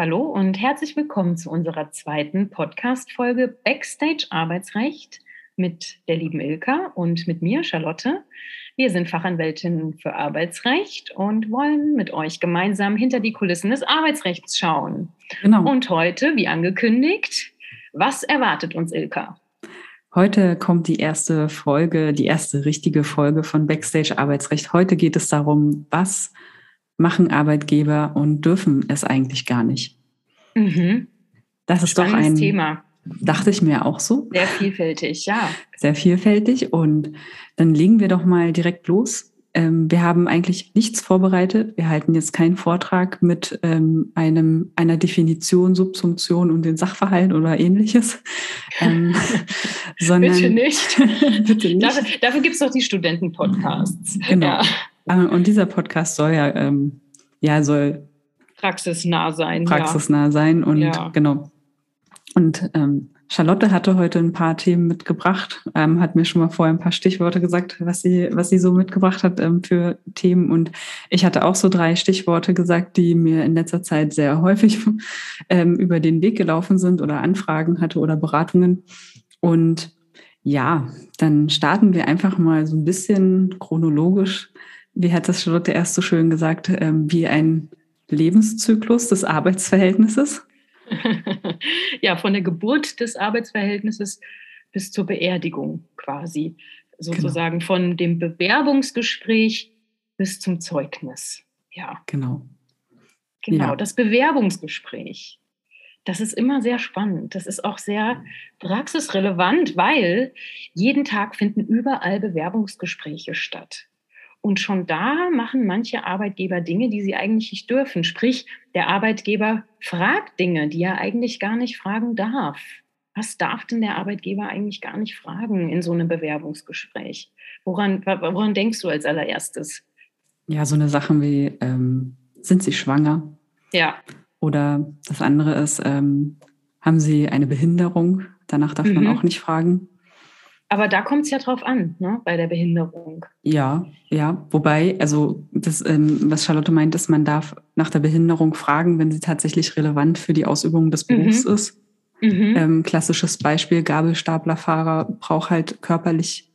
Hallo und herzlich willkommen zu unserer zweiten Podcast-Folge Backstage Arbeitsrecht mit der lieben Ilka und mit mir, Charlotte. Wir sind Fachanwältinnen für Arbeitsrecht und wollen mit euch gemeinsam hinter die Kulissen des Arbeitsrechts schauen. Genau. Und heute, wie angekündigt, was erwartet uns, Ilka? Heute kommt die erste Folge, die erste richtige Folge von Backstage Arbeitsrecht. Heute geht es darum, was machen Arbeitgeber und dürfen es eigentlich gar nicht. Mhm. Das ist Spannendes doch ein Thema. Dachte ich mir auch so. Sehr vielfältig, ja. Sehr vielfältig. Und dann legen wir doch mal direkt los. Ähm, wir haben eigentlich nichts vorbereitet. Wir halten jetzt keinen Vortrag mit ähm, einem, einer Definition, Subsumption und den Sachverhalten oder ähnliches. Ähm, sondern, bitte nicht. bitte nicht. Dafür, dafür gibt es doch die Studenten-Podcasts. Genau. Ja. Ah, und dieser Podcast soll ja, ähm, ja, soll praxisnah sein. Praxisnah ja. sein und ja. genau. Und ähm, Charlotte hatte heute ein paar Themen mitgebracht, ähm, hat mir schon mal vorher ein paar Stichworte gesagt, was sie, was sie so mitgebracht hat ähm, für Themen. Und ich hatte auch so drei Stichworte gesagt, die mir in letzter Zeit sehr häufig ähm, über den Weg gelaufen sind oder Anfragen hatte oder Beratungen. Und ja, dann starten wir einfach mal so ein bisschen chronologisch wie hat das Charlotte erst so schön gesagt, ähm, wie ein Lebenszyklus des Arbeitsverhältnisses? ja, von der Geburt des Arbeitsverhältnisses bis zur Beerdigung quasi. Sozusagen genau. von dem Bewerbungsgespräch bis zum Zeugnis. Ja. Genau. Genau, ja. das Bewerbungsgespräch. Das ist immer sehr spannend. Das ist auch sehr praxisrelevant, weil jeden Tag finden überall Bewerbungsgespräche statt. Und schon da machen manche Arbeitgeber Dinge, die sie eigentlich nicht dürfen. Sprich, der Arbeitgeber fragt Dinge, die er eigentlich gar nicht fragen darf. Was darf denn der Arbeitgeber eigentlich gar nicht fragen in so einem Bewerbungsgespräch? Woran, woran denkst du als allererstes? Ja, so eine Sachen wie, ähm, sind Sie schwanger? Ja. Oder das andere ist, ähm, haben Sie eine Behinderung? Danach darf mhm. man auch nicht fragen. Aber da kommt es ja drauf an, ne, bei der Behinderung. Ja, ja. Wobei, also das, ähm, was Charlotte meint, ist, man darf nach der Behinderung fragen, wenn sie tatsächlich relevant für die Ausübung des Berufs mhm. ist. Mhm. Ähm, klassisches Beispiel, Gabelstaplerfahrer braucht halt körperlich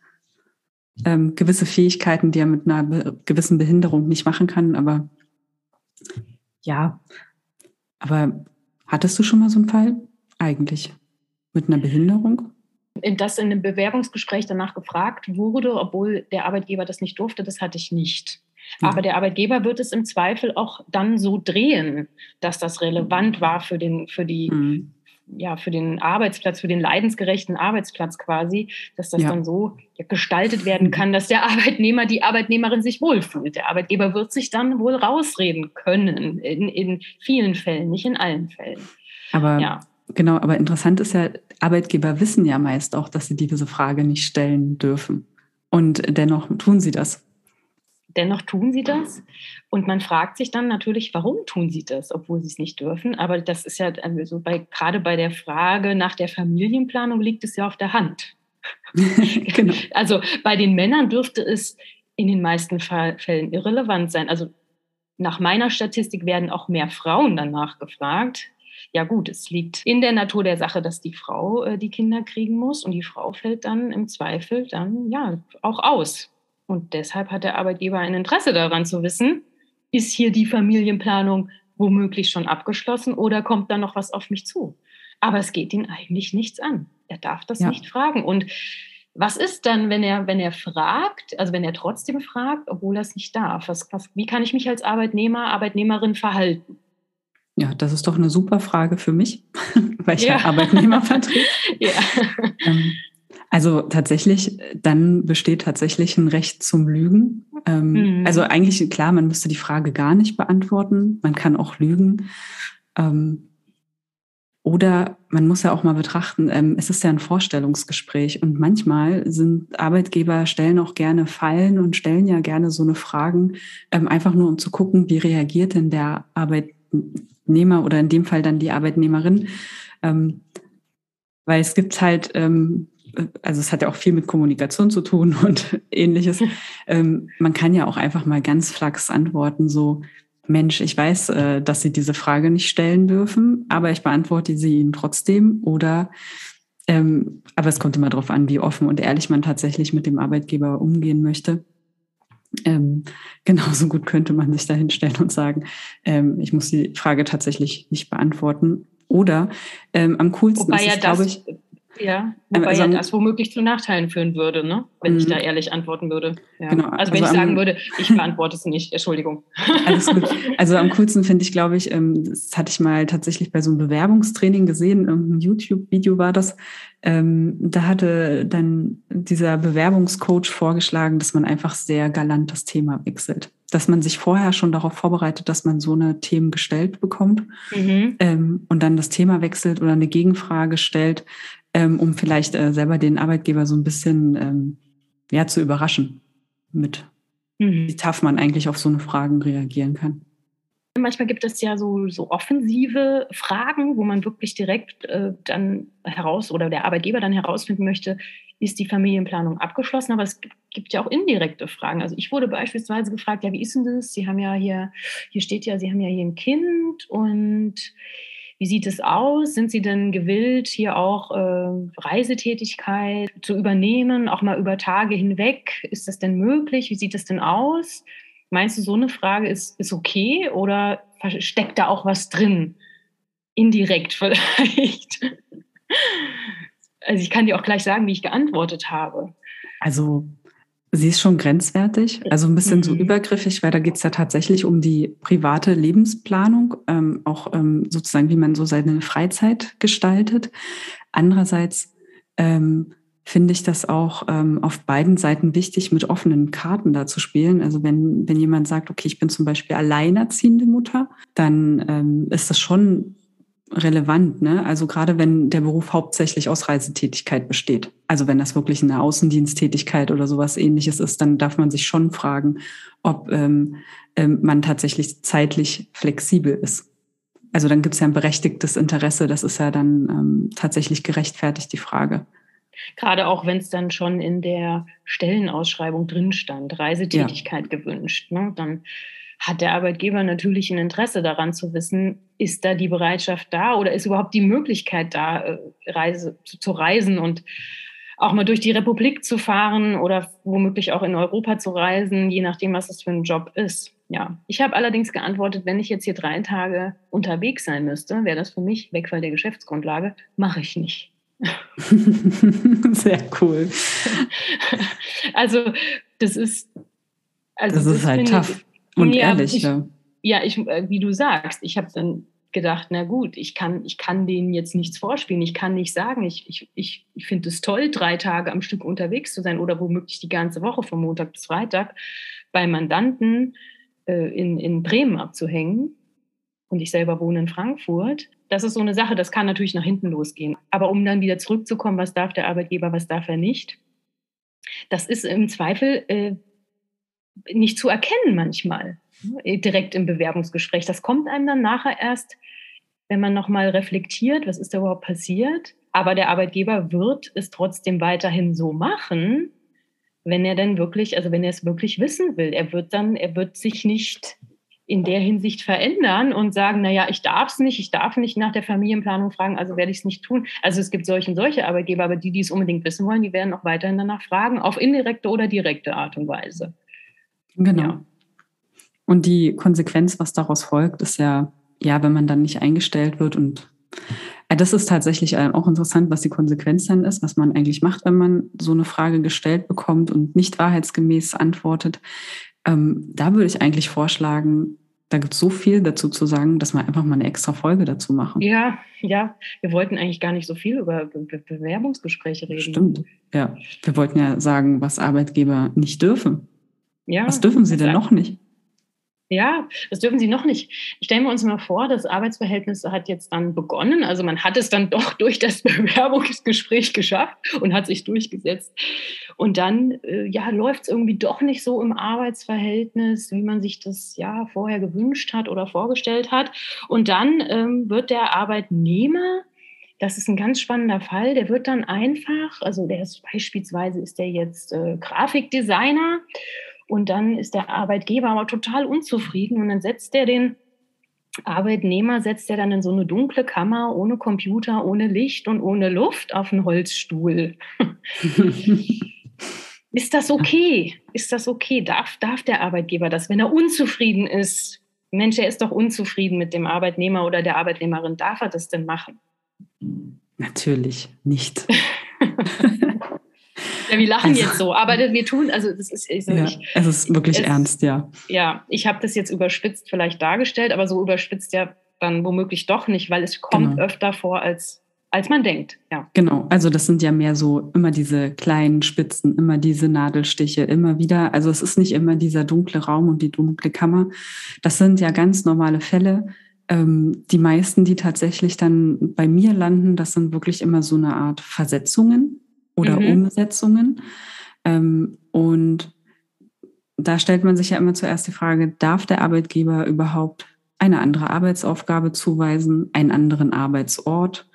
ähm, gewisse Fähigkeiten, die er mit einer be gewissen Behinderung nicht machen kann. Aber ja, aber hattest du schon mal so einen Fall eigentlich mit einer Behinderung? In das in einem Bewerbungsgespräch danach gefragt wurde, obwohl der Arbeitgeber das nicht durfte, das hatte ich nicht. Mhm. Aber der Arbeitgeber wird es im Zweifel auch dann so drehen, dass das relevant war für den, für die, mhm. ja, für den Arbeitsplatz, für den leidensgerechten Arbeitsplatz quasi, dass das ja. dann so gestaltet werden kann, dass der Arbeitnehmer, die Arbeitnehmerin sich wohlfühlt. Der Arbeitgeber wird sich dann wohl rausreden können, in, in vielen Fällen, nicht in allen Fällen. Aber ja. Genau, aber interessant ist ja, Arbeitgeber wissen ja meist auch, dass sie diese Frage nicht stellen dürfen. Und dennoch tun sie das. Dennoch tun sie das. Und man fragt sich dann natürlich, warum tun sie das, obwohl sie es nicht dürfen. Aber das ist ja, also bei, gerade bei der Frage nach der Familienplanung liegt es ja auf der Hand. genau. Also bei den Männern dürfte es in den meisten Fällen irrelevant sein. Also nach meiner Statistik werden auch mehr Frauen danach gefragt ja gut, es liegt in der Natur der Sache, dass die Frau äh, die Kinder kriegen muss und die Frau fällt dann im Zweifel dann ja auch aus. Und deshalb hat der Arbeitgeber ein Interesse daran zu wissen, ist hier die Familienplanung womöglich schon abgeschlossen oder kommt da noch was auf mich zu? Aber es geht ihn eigentlich nichts an. Er darf das ja. nicht fragen. Und was ist dann, wenn er, wenn er fragt, also wenn er trotzdem fragt, obwohl er es nicht darf? Was, was, wie kann ich mich als Arbeitnehmer, Arbeitnehmerin verhalten? Ja, das ist doch eine super Frage für mich, weil ich ja, ja Arbeitnehmer vertrete. ja. Ähm, also tatsächlich, dann besteht tatsächlich ein Recht zum Lügen. Ähm, mhm. Also eigentlich, klar, man müsste die Frage gar nicht beantworten. Man kann auch lügen. Ähm, oder man muss ja auch mal betrachten, es ist ja ein Vorstellungsgespräch und manchmal sind Arbeitgeber stellen auch gerne Fallen und stellen ja gerne so eine Fragen, einfach nur um zu gucken, wie reagiert denn der Arbeit, Arbeitnehmer oder in dem Fall dann die Arbeitnehmerin. Ähm, weil es gibt halt, ähm, also es hat ja auch viel mit Kommunikation zu tun und ähnliches. Ähm, man kann ja auch einfach mal ganz flachs antworten, so, Mensch, ich weiß, äh, dass Sie diese Frage nicht stellen dürfen, aber ich beantworte sie Ihnen trotzdem. Oder, ähm, aber es kommt immer darauf an, wie offen und ehrlich man tatsächlich mit dem Arbeitgeber umgehen möchte. Ähm, genauso gut könnte man sich da hinstellen und sagen, ähm, ich muss die Frage tatsächlich nicht beantworten. Oder ähm, am coolsten Wobei ist es, ja glaube ich, ja, wobei also, ja das womöglich zu Nachteilen führen würde, ne? wenn ich mhm. da ehrlich antworten würde. Ja. Genau, also wenn also ich sagen am, würde, ich beantworte es nicht, Entschuldigung. Alles gut. Also am coolsten finde ich, glaube ich, ähm, das hatte ich mal tatsächlich bei so einem Bewerbungstraining gesehen, irgendein YouTube-Video war das. Ähm, da hatte dann dieser Bewerbungscoach vorgeschlagen, dass man einfach sehr galant das Thema wechselt dass man sich vorher schon darauf vorbereitet, dass man so eine Themen gestellt bekommt mhm. ähm, und dann das Thema wechselt oder eine Gegenfrage stellt, ähm, um vielleicht äh, selber den Arbeitgeber so ein bisschen ähm, ja, zu überraschen mit, mhm. wie tough man eigentlich auf so eine Fragen reagieren kann. Manchmal gibt es ja so, so offensive Fragen, wo man wirklich direkt äh, dann heraus oder der Arbeitgeber dann herausfinden möchte, ist die Familienplanung abgeschlossen? Aber es gibt ja auch indirekte Fragen. Also ich wurde beispielsweise gefragt, ja, wie ist denn das? Sie haben ja hier, hier steht ja, Sie haben ja hier ein Kind und wie sieht es aus? Sind Sie denn gewillt, hier auch äh, Reisetätigkeit zu übernehmen, auch mal über Tage hinweg? Ist das denn möglich? Wie sieht es denn aus? Meinst du, so eine Frage ist, ist okay oder steckt da auch was drin? Indirekt vielleicht. Also ich kann dir auch gleich sagen, wie ich geantwortet habe. Also Sie ist schon grenzwertig, also ein bisschen mhm. so übergriffig, weil da geht es ja tatsächlich um die private Lebensplanung, ähm, auch ähm, sozusagen, wie man so seine Freizeit gestaltet. Andererseits ähm, finde ich das auch ähm, auf beiden Seiten wichtig, mit offenen Karten da zu spielen. Also wenn, wenn jemand sagt, okay, ich bin zum Beispiel alleinerziehende Mutter, dann ähm, ist das schon relevant, ne? Also gerade wenn der Beruf hauptsächlich aus Reisetätigkeit besteht. Also wenn das wirklich eine Außendiensttätigkeit oder sowas ähnliches ist, dann darf man sich schon fragen, ob ähm, ähm, man tatsächlich zeitlich flexibel ist. Also dann gibt es ja ein berechtigtes Interesse, das ist ja dann ähm, tatsächlich gerechtfertigt, die Frage. Gerade auch wenn es dann schon in der Stellenausschreibung drin stand, Reisetätigkeit ja. gewünscht, ne? dann hat der Arbeitgeber natürlich ein Interesse daran zu wissen, ist da die Bereitschaft da oder ist überhaupt die Möglichkeit da, äh, Reise, zu reisen und auch mal durch die Republik zu fahren oder womöglich auch in Europa zu reisen, je nachdem, was das für ein Job ist. Ja, ich habe allerdings geantwortet, wenn ich jetzt hier drei Tage unterwegs sein müsste, wäre das für mich Wegfall der Geschäftsgrundlage, mache ich nicht. Sehr cool. Also, das ist. Also das, das ist halt tough. Und ja, ehrlich, ich, ja. Ja, ich, äh, wie du sagst, ich habe dann gedacht, na gut, ich kann, ich kann denen jetzt nichts vorspielen. Ich kann nicht sagen, ich, ich, ich, ich finde es toll, drei Tage am Stück unterwegs zu sein oder womöglich die ganze Woche von Montag bis Freitag bei Mandanten äh, in, in Bremen abzuhängen. Und ich selber wohne in Frankfurt. Das ist so eine Sache, das kann natürlich nach hinten losgehen. Aber um dann wieder zurückzukommen, was darf der Arbeitgeber, was darf er nicht, das ist im Zweifel äh, nicht zu erkennen manchmal, ne, direkt im Bewerbungsgespräch. Das kommt einem dann nachher erst, wenn man nochmal reflektiert, was ist da überhaupt passiert. Aber der Arbeitgeber wird es trotzdem weiterhin so machen, wenn er dann wirklich, also wenn er es wirklich wissen will. Er wird dann, er wird sich nicht in der Hinsicht verändern und sagen, naja, ich darf es nicht, ich darf nicht nach der Familienplanung fragen, also werde ich es nicht tun. Also es gibt solche und solche Arbeitgeber, aber die, die es unbedingt wissen wollen, die werden auch weiterhin danach fragen, auf indirekte oder direkte Art und Weise. Genau. Ja. Und die Konsequenz, was daraus folgt, ist ja, ja, wenn man dann nicht eingestellt wird und äh, das ist tatsächlich äh, auch interessant, was die Konsequenz dann ist, was man eigentlich macht, wenn man so eine Frage gestellt bekommt und nicht wahrheitsgemäß antwortet. Ähm, da würde ich eigentlich vorschlagen, da gibt es so viel dazu zu sagen, dass wir einfach mal eine extra Folge dazu machen. Ja, ja. Wir wollten eigentlich gar nicht so viel über Be Bewerbungsgespräche reden. Stimmt, ja. Wir wollten ja sagen, was Arbeitgeber nicht dürfen. Ja, Was dürfen Sie denn noch nicht? Ja, das dürfen Sie noch nicht. Stellen wir uns mal vor, das Arbeitsverhältnis hat jetzt dann begonnen. Also man hat es dann doch durch das Bewerbungsgespräch geschafft und hat sich durchgesetzt. Und dann äh, ja, läuft es irgendwie doch nicht so im Arbeitsverhältnis, wie man sich das ja vorher gewünscht hat oder vorgestellt hat. Und dann ähm, wird der Arbeitnehmer das ist ein ganz spannender Fall. Der wird dann einfach, also der ist beispielsweise ist der jetzt äh, Grafikdesigner Und dann ist der Arbeitgeber aber total unzufrieden und dann setzt er den Arbeitnehmer, setzt er dann in so eine dunkle Kammer ohne Computer, ohne Licht und ohne Luft auf einen Holzstuhl. ist das okay? Ist das okay? Darf, darf der Arbeitgeber das, wenn er unzufrieden ist? Mensch, er ist doch unzufrieden mit dem Arbeitnehmer oder der Arbeitnehmerin. Darf er das denn machen? Natürlich nicht. Ja, wir lachen also, jetzt so, aber wir tun, also das ist, also ja, ich, es ist wirklich es, ernst, ja. Ja, ich habe das jetzt überspitzt vielleicht dargestellt, aber so überspitzt ja dann womöglich doch nicht, weil es kommt genau. öfter vor, als, als man denkt. Ja. Genau, also das sind ja mehr so immer diese kleinen Spitzen, immer diese Nadelstiche, immer wieder. Also es ist nicht immer dieser dunkle Raum und die dunkle Kammer. Das sind ja ganz normale Fälle. Ähm, die meisten, die tatsächlich dann bei mir landen, das sind wirklich immer so eine Art Versetzungen oder mhm. Umsetzungen. Ähm, und da stellt man sich ja immer zuerst die Frage, darf der Arbeitgeber überhaupt eine andere Arbeitsaufgabe zuweisen, einen anderen Arbeitsort?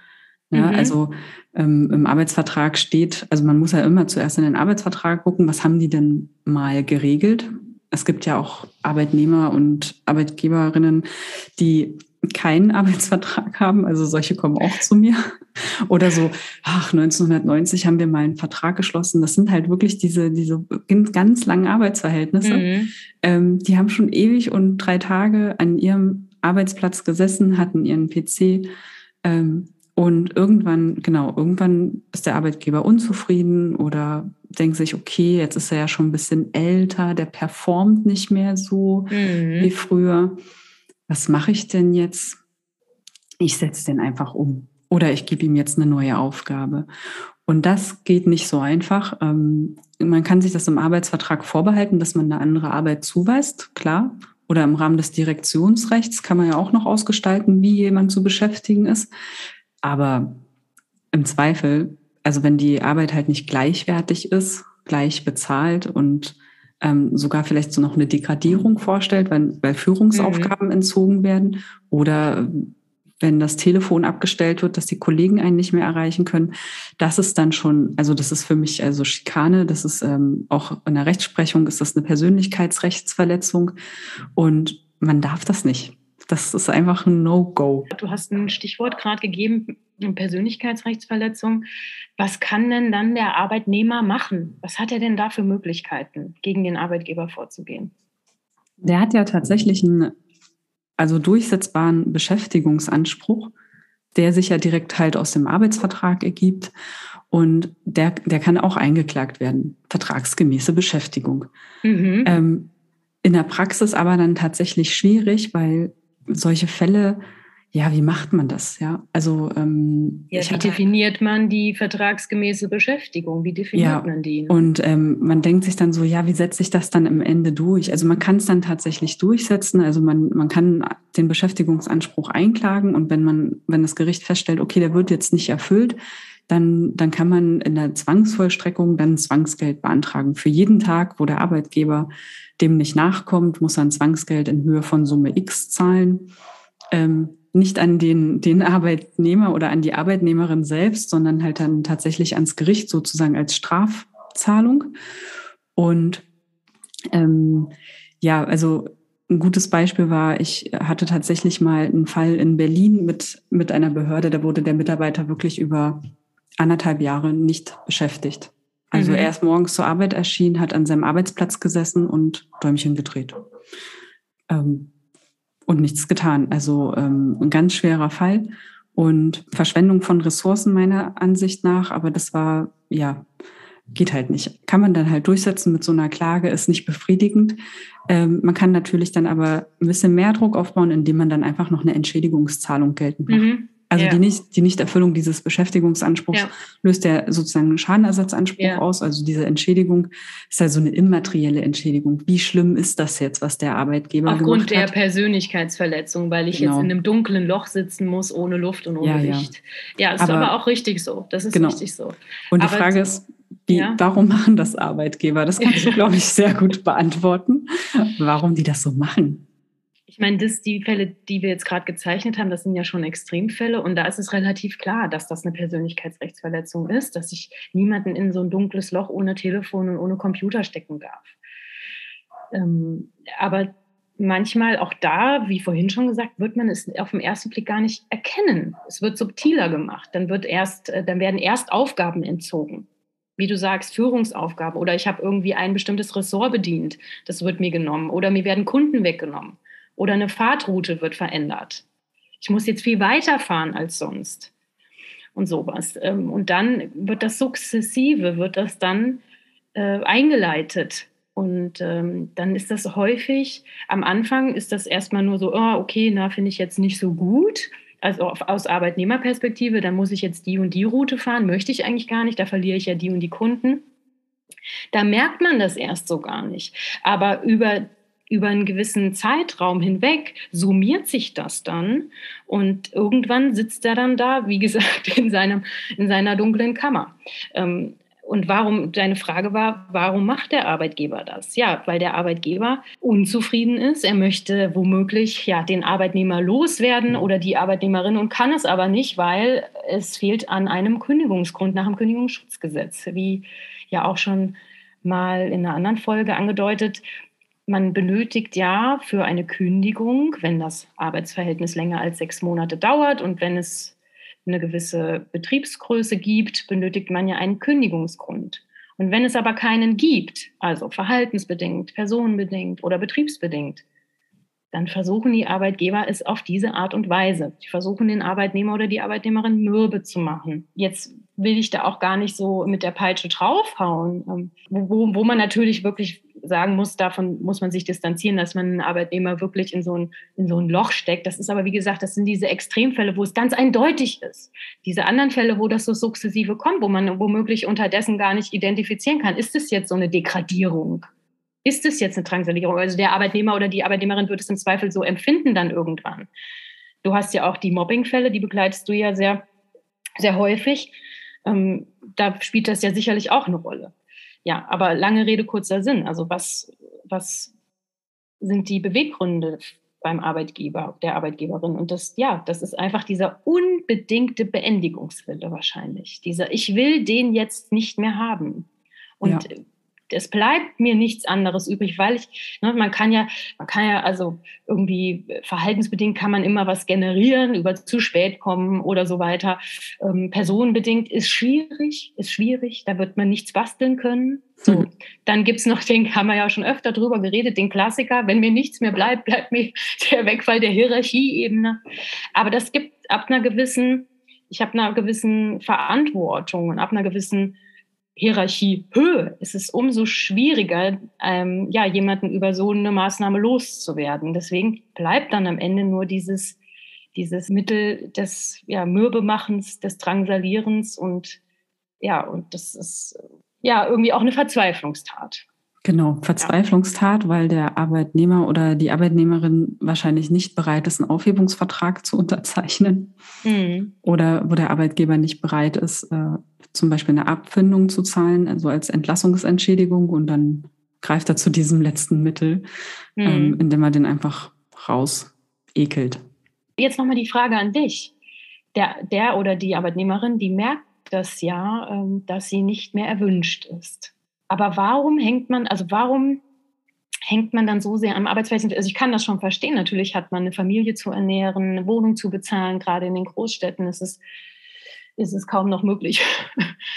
Ja, mhm. Also ähm, im Arbeitsvertrag steht, also man muss ja immer zuerst in den Arbeitsvertrag gucken, was haben die denn mal geregelt? Es gibt ja auch Arbeitnehmer und Arbeitgeberinnen, die keinen Arbeitsvertrag haben. Also solche kommen auch zu mir. Oder so, ach, 1990 haben wir mal einen Vertrag geschlossen. Das sind halt wirklich diese, diese ganz langen Arbeitsverhältnisse. Mhm. Ähm, die haben schon ewig und drei Tage an ihrem Arbeitsplatz gesessen, hatten ihren PC. Ähm, und irgendwann, genau, irgendwann ist der Arbeitgeber unzufrieden oder denkt sich, okay, jetzt ist er ja schon ein bisschen älter, der performt nicht mehr so mhm. wie früher was mache ich denn jetzt? Ich setze den einfach um oder ich gebe ihm jetzt eine neue Aufgabe. Und das geht nicht so einfach. Ähm, man kann sich das im Arbeitsvertrag vorbehalten, dass man eine andere Arbeit zuweist, klar. Oder im Rahmen des Direktionsrechts kann man ja auch noch ausgestalten, wie jemand zu beschäftigen ist. Aber im Zweifel, also wenn die Arbeit halt nicht gleichwertig ist, gleich bezahlt und ähm, sogar vielleicht so noch eine Degradierung vorstellt, weil, weil Führungsaufgaben mhm. entzogen werden oder wenn das Telefon abgestellt wird, dass die Kollegen einen nicht mehr erreichen können. Das ist dann schon, also das ist für mich also Schikane, das ist ähm, auch in der Rechtsprechung ist das eine Persönlichkeitsrechtsverletzung und man darf das nicht. Das ist einfach ein No-Go. Du hast ein Stichwort gerade gegeben, Persönlichkeitsrechtsverletzung. Was kann denn dann der Arbeitnehmer machen? Was hat er denn da für Möglichkeiten, gegen den Arbeitgeber vorzugehen? Der hat ja tatsächlich einen also durchsetzbaren Beschäftigungsanspruch, der sich ja direkt halt aus dem Arbeitsvertrag ergibt. Und der, der kann auch eingeklagt werden, vertragsgemäße Beschäftigung. Mhm. Ähm, in der Praxis aber dann tatsächlich schwierig, weil solche Fälle, ja, wie macht man das? Ja, also ähm, ja, wie definiert man die vertragsgemäße Beschäftigung? Wie definiert ja, man die? Und ähm, man denkt sich dann so, ja, wie setze ich das dann am Ende durch? Also man kann es dann tatsächlich durchsetzen. Also man, man kann den Beschäftigungsanspruch einklagen und wenn man, wenn das Gericht feststellt, okay, der wird jetzt nicht erfüllt, dann, dann kann man in der Zwangsvollstreckung dann Zwangsgeld beantragen. Für jeden Tag, wo der Arbeitgeber dem nicht nachkommt, muss er ein Zwangsgeld in Höhe von Summe X zahlen. Ähm, nicht an den, den Arbeitnehmer oder an die Arbeitnehmerin selbst, sondern halt dann tatsächlich ans Gericht sozusagen als Strafzahlung. Und ähm, ja, also ein gutes Beispiel war, ich hatte tatsächlich mal einen Fall in Berlin mit, mit einer Behörde, da wurde der Mitarbeiter wirklich über anderthalb Jahre nicht beschäftigt. Also mhm. er ist morgens zur Arbeit erschienen, hat an seinem Arbeitsplatz gesessen und Däumchen gedreht. Ähm, und nichts getan. Also ähm, ein ganz schwerer Fall und Verschwendung von Ressourcen meiner Ansicht nach. Aber das war, ja, geht halt nicht. Kann man dann halt durchsetzen mit so einer Klage, ist nicht befriedigend. Ähm, man kann natürlich dann aber ein bisschen mehr Druck aufbauen, indem man dann einfach noch eine Entschädigungszahlung geltend macht. Mhm. Also ja. die, nicht, die Nichterfüllung dieses Beschäftigungsanspruchs ja. löst ja sozusagen einen Schadenersatzanspruch ja. aus. Also diese Entschädigung ist ja so eine immaterielle Entschädigung. Wie schlimm ist das jetzt, was der Arbeitgeber Aufgrund gemacht hat? der Persönlichkeitsverletzung, weil ich genau. jetzt in einem dunklen Loch sitzen muss, ohne Luft und ohne Licht. Ja, ist aber, aber, auch richtig so. Das ist genau. richtig so. Und die aber Frage ist, wie, warum machen das Arbeitgeber? Das kannst du, glaube ich, sehr gut beantworten. Warum die das so machen? Ich meine, das, die Fälle, die wir jetzt gerade gezeichnet haben, das sind ja schon Extremfälle und da ist es relativ klar, dass das eine Persönlichkeitsrechtsverletzung ist, dass ich niemanden in so ein dunkles Loch ohne Telefon und ohne Computer stecken darf. Ähm, aber manchmal auch da, wie vorhin schon gesagt, wird man es auf den ersten Blick gar nicht erkennen. Es wird subtiler gemacht. Dann wird erst, äh, dann werden erst Aufgaben entzogen. Wie du sagst, Führungsaufgaben oder ich habe irgendwie ein bestimmtes Ressort bedient. Das wird mir genommen oder mir werden Kunden weggenommen oder eine Fahrtroute wird verändert. Ich muss jetzt viel weiter fahren als sonst und sowas. Ähm, und dann wird das sukzessive, wird das dann äh, eingeleitet und ähm, dann ist das häufig, am Anfang ist das erstmal nur so, oh, okay, na, finde ich jetzt nicht so gut. Also auf, aus Arbeitnehmerperspektive, dann muss ich jetzt die und die Route fahren, möchte ich eigentlich gar nicht, da verliere ich ja die und die Kunden. Da merkt man das erst so gar nicht. Aber über, über einen gewissen Zeitraum hinweg summiert sich das dann und irgendwann sitzt er dann da, wie gesagt, in, seinem, in seiner dunklen Kammer. Ähm, und warum, deine Frage war, warum macht der Arbeitgeber das? Ja, weil der Arbeitgeber unzufrieden ist. Er möchte womöglich ja, den Arbeitnehmer loswerden oder die Arbeitnehmerin und kann es aber nicht, weil es fehlt an einem Kündigungsgrund nach dem Kündigungsschutzgesetz. Wie ja auch schon mal in einer anderen Folge angedeutet, man benötigt ja für eine Kündigung, wenn das Arbeitsverhältnis länger als sechs Monate dauert und wenn es eine gewisse Betriebsgröße gibt, benötigt man ja einen Kündigungsgrund. Und wenn es aber keinen gibt, also verhaltensbedingt, personenbedingt oder betriebsbedingt, dann versuchen die Arbeitgeber es auf diese Art und Weise. Die versuchen den Arbeitnehmer oder die Arbeitnehmerin mürbe zu machen. Jetzt will ich da auch gar nicht so mit der Peitsche draufhauen, ähm, wo, wo man natürlich wirklich sagen muss, davon muss man sich distanzieren, dass man einen Arbeitnehmer wirklich in so, ein, in so ein Loch steckt. Das ist aber, wie gesagt, das sind diese Extremfälle, wo es ganz eindeutig ist. Diese anderen Fälle, wo das so sukzessive kommt, wo man womöglich unterdessen gar nicht identifizieren kann, ist es jetzt so eine Degradierung? Ist es jetzt eine Drangsalierung? Also der Arbeitnehmer oder die Arbeitnehmerin wird es im Zweifel so empfinden dann irgendwann. Du hast ja auch die Mobbingfälle, die begleitest du ja sehr, sehr häufig. Ähm, da spielt das ja sicherlich auch eine Rolle ja, aber lange Rede, kurzer Sinn. Also was, was sind die Beweggründe beim Arbeitgeber, der Arbeitgeberin? Und das, ja, das ist einfach dieser unbedingte Beendigungswille wahrscheinlich. Dieser, ich will den jetzt nicht mehr haben. Und ja es bleibt mir nichts anderes übrig, weil ich, ne, man kann ja, man kann ja, also irgendwie verhaltensbedingt kann man immer was generieren, über zu spät kommen oder so weiter. Ähm, personenbedingt ist schwierig, ist schwierig, da wird man nichts basteln können. So, mhm. dann gibt's noch den, haben wir ja schon öfter drüber geredet, den Klassiker, wenn mir nichts mehr bleibt, bleibt mir der Wegfall der Hierarchieebene. Aber das gibt ab einer gewissen, ich habe einer gewissen Verantwortung und ab einer gewissen Hierarchiehöhe ist es umso schwieriger, ähm, ja, jemanden über so eine Maßnahme loszuwerden. Deswegen bleibt dann am Ende nur dieses, dieses Mittel des ja, Mürbemachens, des Drangsalierens und ja, und das ist ja irgendwie auch eine Verzweiflungstat. Genau, Verzweiflungstat, weil der Arbeitnehmer oder die Arbeitnehmerin wahrscheinlich nicht bereit ist, einen Aufhebungsvertrag zu unterzeichnen. Mhm. Oder wo der Arbeitgeber nicht bereit ist, äh, zum Beispiel eine Abfindung zu zahlen, also als Entlassungsentschädigung und dann greift er zu diesem letzten Mittel, mhm. ähm, indem er den einfach raus ekelt. Jetzt nochmal die Frage an dich. Der, der oder die Arbeitnehmerin, die merkt das ja, ähm, dass sie nicht mehr erwünscht ist. Aber warum hängt man, also warum hängt man dann so sehr am Arbeitsverhältnis? Also ich kann das schon verstehen. Natürlich hat man eine Familie zu ernähren, eine Wohnung zu bezahlen. Gerade in den Großstädten ist es, ist es kaum noch möglich,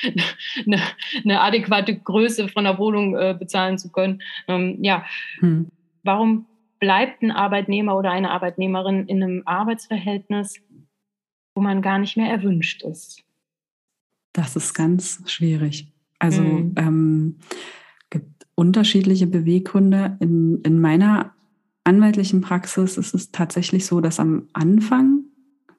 eine, eine, adäquate Größe von einer Wohnung äh, bezahlen zu können. Ähm, ja, hm. warum bleibt ein Arbeitnehmer oder eine Arbeitnehmerin in einem Arbeitsverhältnis, wo man gar nicht mehr erwünscht ist? Das ist ganz schwierig. Also mhm. ähm, gibt unterschiedliche Beweggründe. In, in meiner anwaltlichen Praxis ist es tatsächlich so, dass am Anfang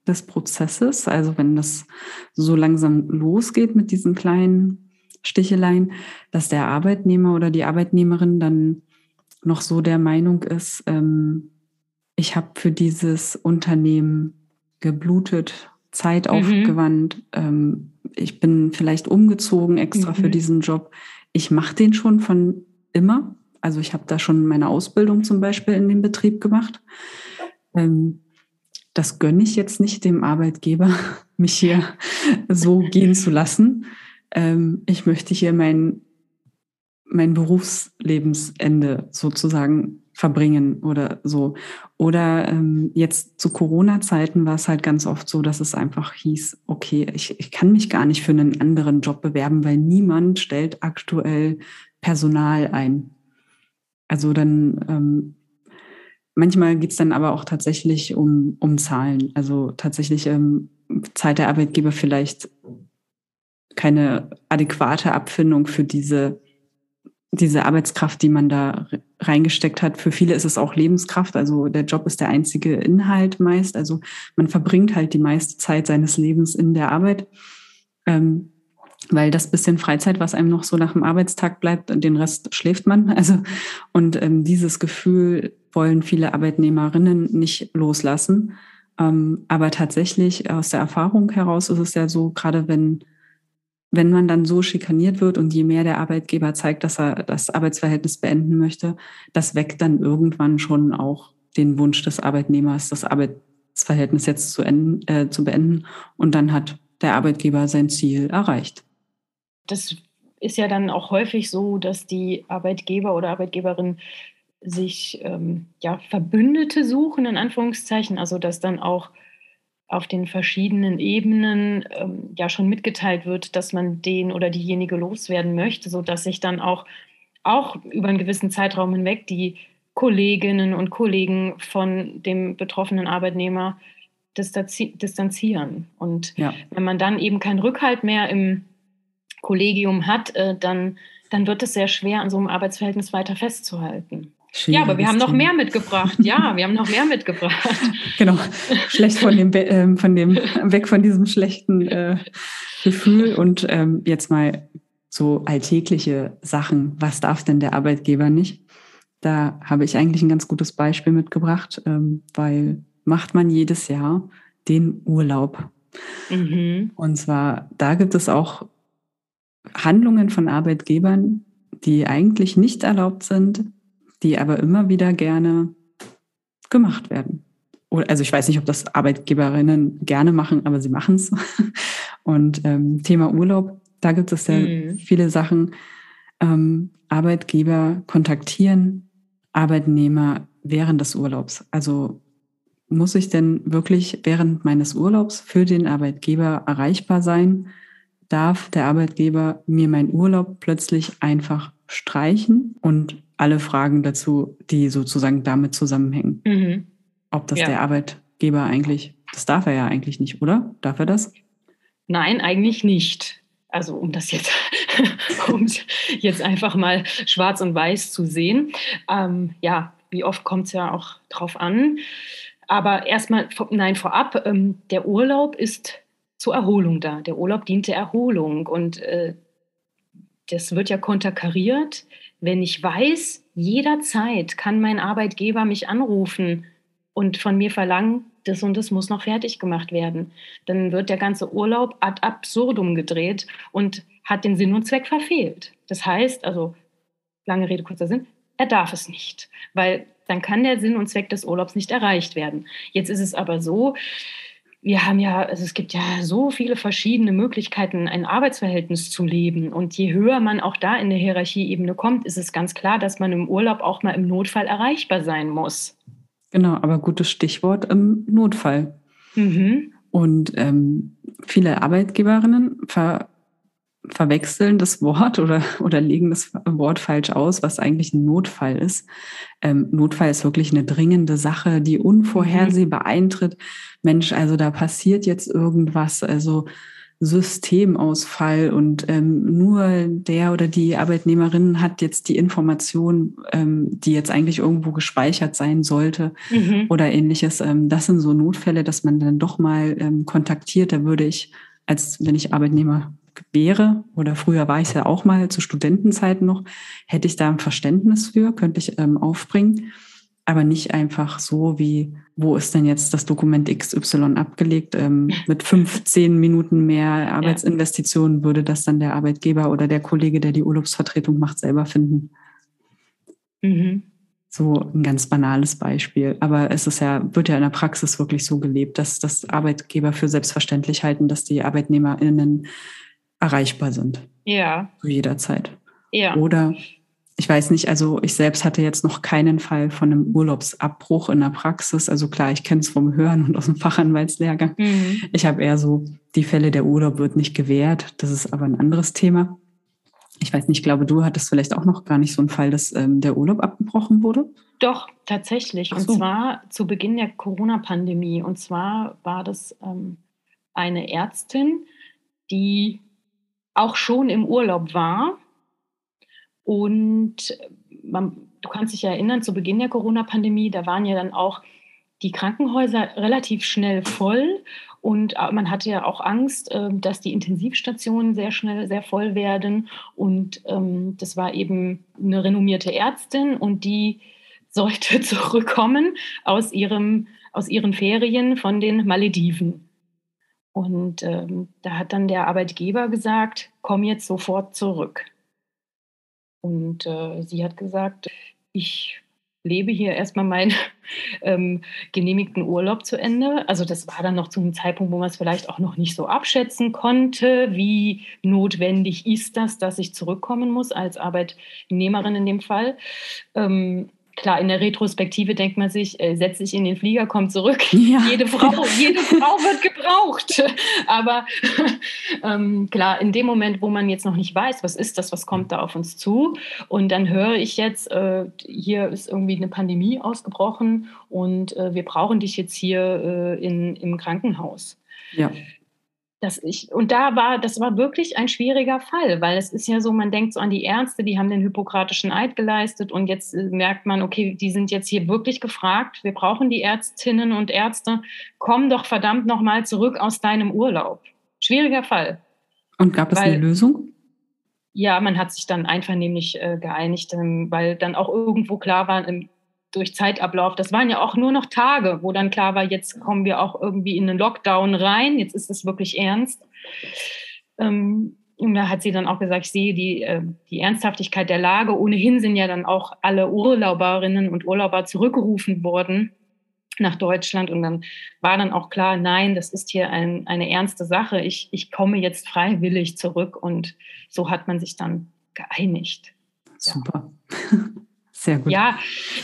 des Prozesses, also wenn das so langsam losgeht mit diesen kleinen Sticheleien, dass der Arbeitnehmer oder die Arbeitnehmerin dann noch so der Meinung ist, ähm, ich habe für dieses Unternehmen geblutet, Zeit mhm. aufgewandt, ähm, ich bin vielleicht umgezogen extra mhm. für diesen Job. Ich mache den schon von immer. Also ich habe da schon meine Ausbildung zum Beispiel in dem Betrieb gemacht. Ähm, das gönne ich jetzt nicht dem Arbeitgeber, mich hier so gehen zu lassen. Ähm, ich möchte hier mein, mein Berufslebensende sozusagen verbringen oder so. Oder ähm, jetzt zu Corona-Zeiten war es halt ganz oft so, dass es einfach hieß, okay, ich, ich kann mich gar nicht für einen anderen Job bewerben, weil niemand stellt aktuell Personal ein. Also dann ähm, manchmal geht es dann aber auch tatsächlich um, um Zahlen. Also tatsächlich ähm, zahlt der Arbeitgeber vielleicht keine adäquate Abfindung für diese diese Arbeitskraft, die man da reingesteckt hat. Für viele ist es auch Lebenskraft. Also der Job ist der einzige Inhalt meist. Also man verbringt halt die meiste Zeit seines Lebens in der Arbeit. Ähm, weil das bisschen Freizeit, was einem noch so nach dem Arbeitstag bleibt, den Rest schläft man. Also und ähm, dieses Gefühl wollen viele Arbeitnehmerinnen nicht loslassen. Ähm, aber tatsächlich aus der Erfahrung heraus ist es ja so, gerade wenn wenn man dann so schikaniert wird und je mehr der Arbeitgeber zeigt, dass er das Arbeitsverhältnis beenden möchte, das weckt dann irgendwann schon auch den Wunsch des Arbeitnehmers, das Arbeitsverhältnis jetzt zu, enden, äh, zu beenden. Und dann hat der Arbeitgeber sein Ziel erreicht. Das ist ja dann auch häufig so, dass die Arbeitgeber oder Arbeitgeberin sich ähm, ja, Verbündete suchen, in Anführungszeichen, also dass dann auch auf den verschiedenen Ebenen ähm, ja schon mitgeteilt wird, dass man den oder diejenige loswerden möchte, sodass sich dann auch, auch über einen gewissen Zeitraum hinweg die Kolleginnen und Kollegen von dem betroffenen Arbeitnehmer distanzieren. Und ja. wenn man dann eben keinen Rückhalt mehr im Kollegium hat, äh, dann, dann wird es sehr schwer, an so einem Arbeitsverhältnis weiter festzuhalten. Ja, aber wir haben noch mehr mitgebracht. Ja, wir haben noch mehr mitgebracht. genau. Schlecht von dem, äh, von dem, weg von diesem schlechten äh, Gefühl und ähm, jetzt mal so alltägliche Sachen. Was darf denn der Arbeitgeber nicht? Da habe ich eigentlich ein ganz gutes Beispiel mitgebracht, ähm, weil macht man jedes Jahr den Urlaub. Mhm. Und zwar, da gibt es auch Handlungen von Arbeitgebern, die eigentlich nicht erlaubt sind, die aber immer wieder gerne gemacht werden. Also ich weiß nicht, ob das Arbeitgeberinnen gerne machen, aber sie machen es. Und ähm, Thema Urlaub, da gibt es ja mhm. viele Sachen. Ähm, Arbeitgeber kontaktieren Arbeitnehmer während des Urlaubs. Also muss ich denn wirklich während meines Urlaubs für den Arbeitgeber erreichbar sein? Darf der Arbeitgeber mir meinen Urlaub plötzlich einfach streichen und alle Fragen dazu, die sozusagen damit zusammenhängen. Mhm. Ob das ja. der Arbeitgeber eigentlich, das darf er ja eigentlich nicht, oder? Darf er das? Nein, eigentlich nicht. Also um das jetzt, um jetzt einfach mal schwarz und weiß zu sehen. Ähm, ja, wie oft kommt es ja auch drauf an. Aber erstmal, nein, vorab, ähm, der Urlaub ist zur Erholung da. Der Urlaub dient der Erholung und äh, das wird ja konterkariert wenn ich weiß, jederzeit kann mein Arbeitgeber mich anrufen und von mir verlangen, das und das muss noch fertig gemacht werden, dann wird der ganze Urlaub ad absurdum gedreht und hat den Sinn und Zweck verfehlt. Das heißt, also lange Rede, kurzer Sinn, er darf es nicht, weil dann kann der Sinn und Zweck des Urlaubs nicht erreicht werden. Jetzt ist es aber so, wir haben ja, also es gibt ja so viele verschiedene Möglichkeiten, ein Arbeitsverhältnis zu leben. Und je höher man auch da in der Hierarchieebene kommt, ist es ganz klar, dass man im Urlaub auch mal im Notfall erreichbar sein muss. Genau, aber gutes Stichwort im Notfall. Mhm. Und ähm, viele Arbeitgeberinnen ver verwechseln das Wort oder, oder legen das Wort falsch aus, was eigentlich ein Notfall ist. Ähm, Notfall ist wirklich eine dringende Sache, die unvorhersehbar mhm. eintritt. Mensch, also da passiert jetzt irgendwas, also Systemausfall und ähm, nur der oder die Arbeitnehmerin hat jetzt die Information, ähm, die jetzt eigentlich irgendwo gespeichert sein sollte mhm. oder ähnliches. Ähm, das sind so Notfälle, dass man dann doch mal ähm, kontaktiert. Da würde ich, als wenn ich Arbeitnehmer wäre, oder früher war ich ja auch mal zu Studentenzeiten noch, hätte ich da ein Verständnis für, könnte ich ähm, aufbringen, aber nicht einfach so wie, wo ist denn jetzt das Dokument XY abgelegt? Ähm, mit 15 Minuten mehr Arbeitsinvestitionen würde das dann der Arbeitgeber oder der Kollege, der die Urlaubsvertretung macht, selber finden. Mhm. So ein ganz banales Beispiel. Aber es ist ja, wird ja in der Praxis wirklich so gelebt, dass das Arbeitgeber für selbstverständlich halten, dass die ArbeitnehmerInnen erreichbar sind. Ja. Zu jeder Zeit. Ja. Oder ich weiß nicht, also ich selbst hatte jetzt noch keinen Fall von einem Urlaubsabbruch in der Praxis. Also klar, ich kenne es vom Hören und aus dem Fachanwaltslehrgang. Mhm. Ich habe eher so die Fälle, der Urlaub wird nicht gewährt. Das ist aber ein anderes Thema. Ich weiß nicht, ich glaube, du hattest vielleicht auch noch gar nicht so einen Fall, dass ähm, der Urlaub abgebrochen wurde. Doch, tatsächlich. So. Und zwar zu Beginn der Corona-Pandemie. Und zwar war das ähm, eine Ärztin, die auch schon im Urlaub war und man, du kannst dich erinnern, zu Beginn der Corona-Pandemie, da waren ja dann auch die Krankenhäuser relativ schnell voll und äh, man hatte ja auch Angst, ähm, dass die Intensivstationen sehr schnell sehr voll werden. Und ähm, das war eben eine renommierte Ärztin und die sollte zurückkommen aus, ihrem, aus ihren Ferien von den Malediven. Und ähm, da hat dann der Arbeitgeber gesagt, komm jetzt sofort zurück. Und äh, sie hat gesagt, ich lebe hier erstmal meinen ähm, genehmigten Urlaub zu Ende. Also das war dann noch zu einem Zeitpunkt, wo man es vielleicht auch noch nicht so abschätzen konnte, wie notwendig ist das, dass ich zurückkommen muss als Arbeitnehmerin in dem Fall. Ähm, klar, in der Retrospektive denkt man sich, äh, setz dich in den Flieger, komm zurück. Ja. Jede, Frau, jede Frau wird gebraucht. Aber ähm, klar, in dem Moment, wo man jetzt noch nicht weiß, was ist das, was kommt da auf uns zu, und dann höre ich jetzt, äh, hier ist irgendwie eine Pandemie ausgebrochen und äh, wir brauchen dich jetzt hier äh, in, im Krankenhaus. Ja dass ich, und da war, das war wirklich ein schwieriger Fall, weil es ist ja so, man denkt so an die Ärzte, die haben den hippokratischen Eid geleistet und jetzt äh, merkt man, okay, die sind jetzt hier wirklich gefragt, wir brauchen die Ärztinnen und Ärzte, komm doch verdammt nochmal zurück aus deinem Urlaub. Schwieriger Fall. Und gab es weil, eine Lösung? Ja, man hat sich dann einvernehmlich äh, geeinigt, ähm, weil dann auch irgendwo klar war, im durch Zeitablauf. Das waren ja auch nur noch Tage, wo dann klar war, jetzt kommen wir auch irgendwie in einen Lockdown rein, jetzt ist es wirklich ernst. Ähm, und da hat sie dann auch gesagt, ich sehe die, äh, die Ernsthaftigkeit der Lage. Ohnehin sind ja dann auch alle Urlauberinnen und Urlauber zurückgerufen worden nach Deutschland. Und dann war dann auch klar, nein, das ist hier ein, eine ernste Sache. Ich, ich komme jetzt freiwillig zurück. Und so hat man sich dann geeinigt. Super. Ja. Sehr gut. Ja,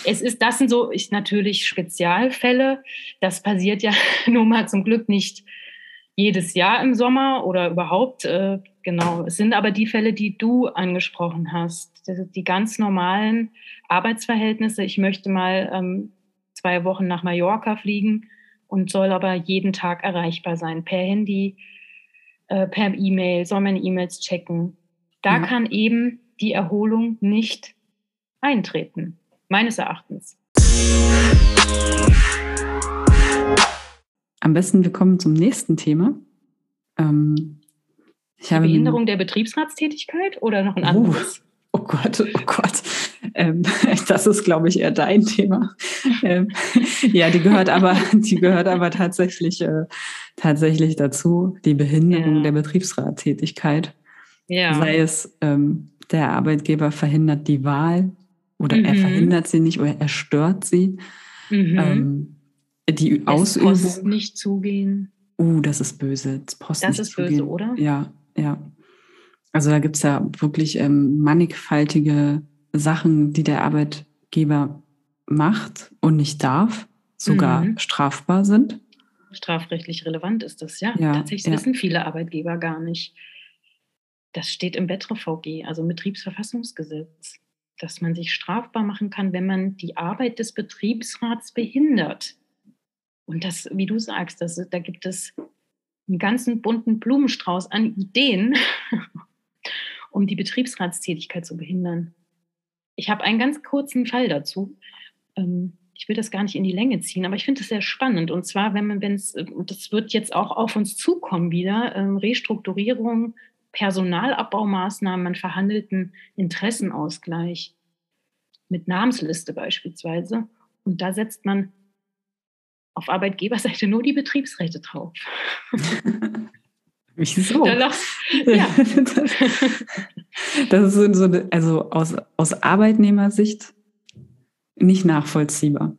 es ist, das sind so ich, natürlich Spezialfälle. Das passiert ja nun mal zum Glück nicht jedes Jahr im Sommer oder überhaupt. Äh, genau. Es sind aber die Fälle, die du angesprochen hast. Die, ganz normalen Arbeitsverhältnisse. Ich möchte mal ähm, zwei Wochen nach Mallorca fliegen und soll aber jeden Tag erreichbar sein. Per Handy, äh, per E-Mail, soll meine E-Mails checken. Da ja. kann eben die Erholung nicht eintreten, meines Erachtens. Am besten wir kommen zum nächsten Thema. Ähm, ich Die Behinderung der Betriebsratstätigkeit oder noch ein anderes? Oh, oh Gott, oh Gott. Ähm, das ist, glaube ich, eher dein Thema. Ähm, ja, die gehört aber, die gehört aber tatsächlich, äh, tatsächlich dazu, die Behinderung ja. der Betriebsratstätigkeit. Ja. Sei es, ähm, der Arbeitgeber verhindert die Wahl oder mhm. er verhindert sie nicht oder er stört sie. Mhm. Ähm, die Ausübung. Post nicht zugehen. Uh, das ist böse. Das, Post das ist zugehen. böse, oder? Ja, ja. Also da gibt es ja wirklich ähm, mannigfaltige Sachen, die der Arbeitgeber macht und nicht darf, sogar mhm. strafbar sind. Strafrechtlich relevant ist das, ja. ja Tatsächlich ja. wissen viele Arbeitgeber gar nicht. Das steht im BettreVG, also im Betriebsverfassungsgesetz dass man sich strafbar machen kann, wenn man die Arbeit des Betriebsrats behindert. Und das, wie du sagst, das, da gibt es einen ganzen bunten Blumenstrauß an Ideen, um die Betriebsratstätigkeit zu behindern. Ich habe einen ganz kurzen Fall dazu. Ähm, ich will das gar nicht in die Länge ziehen, aber ich finde es sehr spannend. Und zwar, wenn man, wenn es, das wird jetzt auch auf uns zukommen wieder, ähm, Restrukturierung Personalabbaumaßnahmen, man verhandelten Interessenausgleich mit Namensliste beispielsweise. Und da setzt man auf Arbeitgeberseite nur die Betriebsräte drauf. Wieso? Da ja. das ist so, also aus, aus Arbeitnehmersicht nicht nachvollziehbar.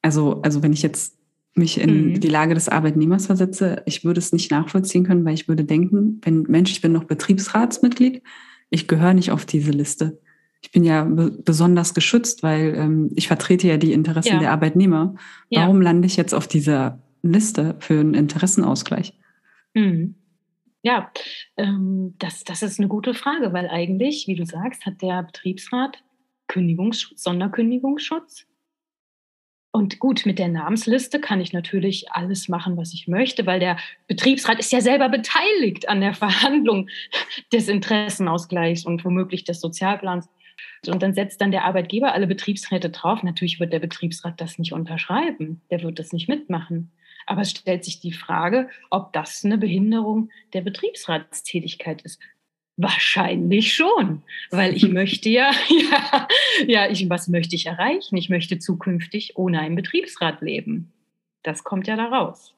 Also, also wenn ich jetzt mich in mhm. die Lage des Arbeitnehmers versetze, ich würde es nicht nachvollziehen können, weil ich würde denken, wenn Mensch, ich bin noch Betriebsratsmitglied, ich gehöre nicht auf diese Liste. ich bin ja besonders geschützt, weil ähm, ich vertrete ja die Interessen ja. der Arbeitnehmer. Warum ja. lande ich jetzt auf dieser Liste für einen Interessenausgleich? Mhm. Ja, ähm, das, das ist eine gute Frage, weil eigentlich, wie du sagst, hat der Betriebsrat Kündigungsschutz, Sonderkündigungsschutz. Und gut, mit der Namensliste kann ich natürlich alles machen, was ich möchte, weil der Betriebsrat ist ja selber beteiligt an der Verhandlung des Interessenausgleichs und womöglich des Sozialplans. Und dann setzt dann der Arbeitgeber alle Betriebsräte drauf. Natürlich wird der Betriebsrat das nicht unterschreiben. Der wird das nicht mitmachen. Aber es stellt sich die Frage, ob das eine Behinderung der Betriebsratstätigkeit ist. Wahrscheinlich schon, weil ich möchte ja, ja, ja, ich, was möchte ich erreichen? Ich möchte zukünftig ohne einen Betriebsrat leben. Das kommt ja da raus.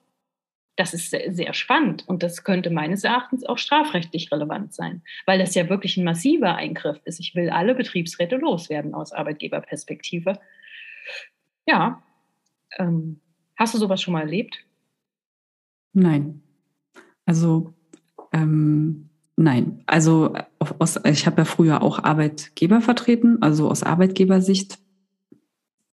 Das ist sehr, sehr spannend und das könnte meines Erachtens auch strafrechtlich relevant sein, weil das ja wirklich ein massiver Eingriff ist. Ich will alle Betriebsräte loswerden aus Arbeitgeberperspektive. Ja, ähm, hast du sowas schon mal erlebt? Nein. Also ähm, nein. Also aus, ich habe ja früher auch Arbeitgeber vertreten, also aus Arbeitgebersicht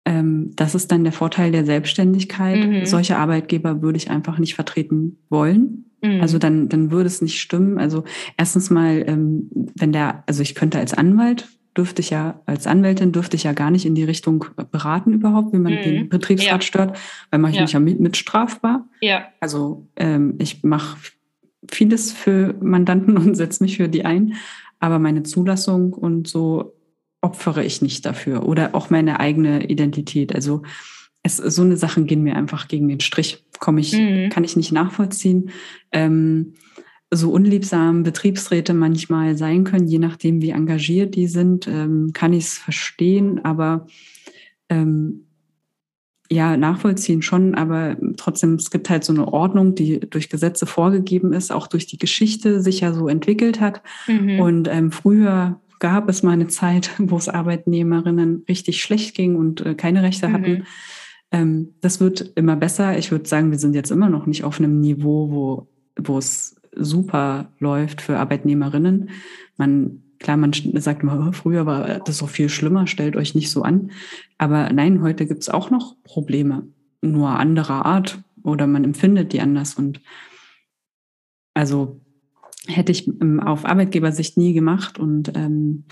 ähm, das ist dann der Vorteil der Selbstständigkeit. Mhm. Solche Arbeitgeber würde ich einfach nicht vertreten wollen. Mhm. Also dann, dann würde es nicht stimmen. Also erstens mal, ähm, wenn der, also ich könnte als Anwalt dürfte ich ja, als Anwältin dürfte ich ja gar nicht in die Richtung beraten überhaupt, wie man mhm. den Betriebsrat ja. stört, weil mache ich ja. mich ja mit, mit strafbar. Ja. Also ähm, ich mache vieles für Mandanten und setze mich für die ein, aber meine Zulassung und so opfere ich nicht dafür oder auch meine eigene Identität. Also es, so eine Sachen gehen mir einfach gegen den Strich. Komme ich, mhm. kann ich nicht nachvollziehen. Ähm, so unliebsam Betriebsräte manchmal sein können, je nachdem, wie engagiert die sind, ähm, kann ich es verstehen, aber ähm, ja, nachvollziehen schon, aber trotzdem, es gibt halt so eine Ordnung, die durch Gesetze vorgegeben ist, auch durch die Geschichte sich ja so entwickelt hat. Mhm. Und ähm, früher gab es mal eine Zeit, wo es Arbeitnehmerinnen richtig schlecht ging und äh, keine Rechte mhm. hatten. Ähm, das wird immer besser. Ich würde sagen, wir sind jetzt immer noch nicht auf einem Niveau, wo, wo es super läuft für Arbeitnehmerinnen. Man, klar, man sagt immer, oh, früher war das so viel schlimmer, stellt euch nicht so an. Aber nein, heute gibt es auch noch Probleme, nur anderer Art oder man empfindet die anders. Und also hätte ich auf Arbeitgebersicht nie gemacht und ähm,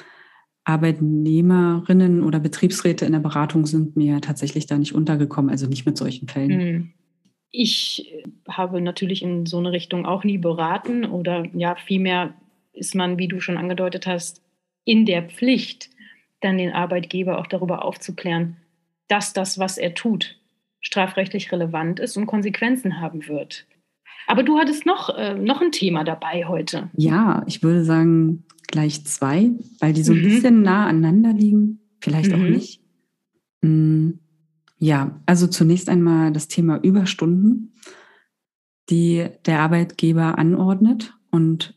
Arbeitnehmerinnen oder Betriebsräte in der Beratung sind mir tatsächlich da nicht untergekommen, also nicht mit solchen Fällen. Hm. Ich habe natürlich in so eine Richtung auch nie beraten oder ja, vielmehr ist man, wie du schon angedeutet hast, in der Pflicht, dann den Arbeitgeber auch darüber aufzuklären, dass das, was er tut, strafrechtlich relevant ist und Konsequenzen haben wird. Aber du hattest noch, äh, noch ein Thema dabei heute. Ja, ich würde sagen gleich zwei, weil die so ein mhm. bisschen nah aneinander liegen. Vielleicht mhm. auch nicht. Mhm. Ja, also zunächst einmal das Thema Überstunden, die der Arbeitgeber anordnet und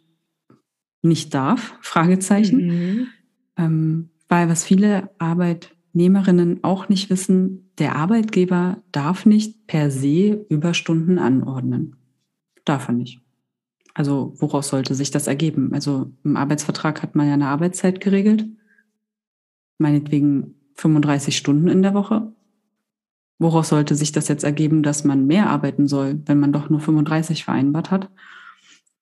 nicht darf, Fragezeichen. Mhm. Ähm, weil was viele Arbeitnehmerinnen auch nicht wissen, der Arbeitgeber darf nicht per se Überstunden anordnen. Darf er nicht. Also woraus sollte sich das ergeben? Also im Arbeitsvertrag hat man ja eine Arbeitszeit geregelt, meinetwegen 35 Stunden in der Woche. Woraus sollte sich das jetzt ergeben, dass man mehr arbeiten soll, wenn man doch nur 35 vereinbart hat?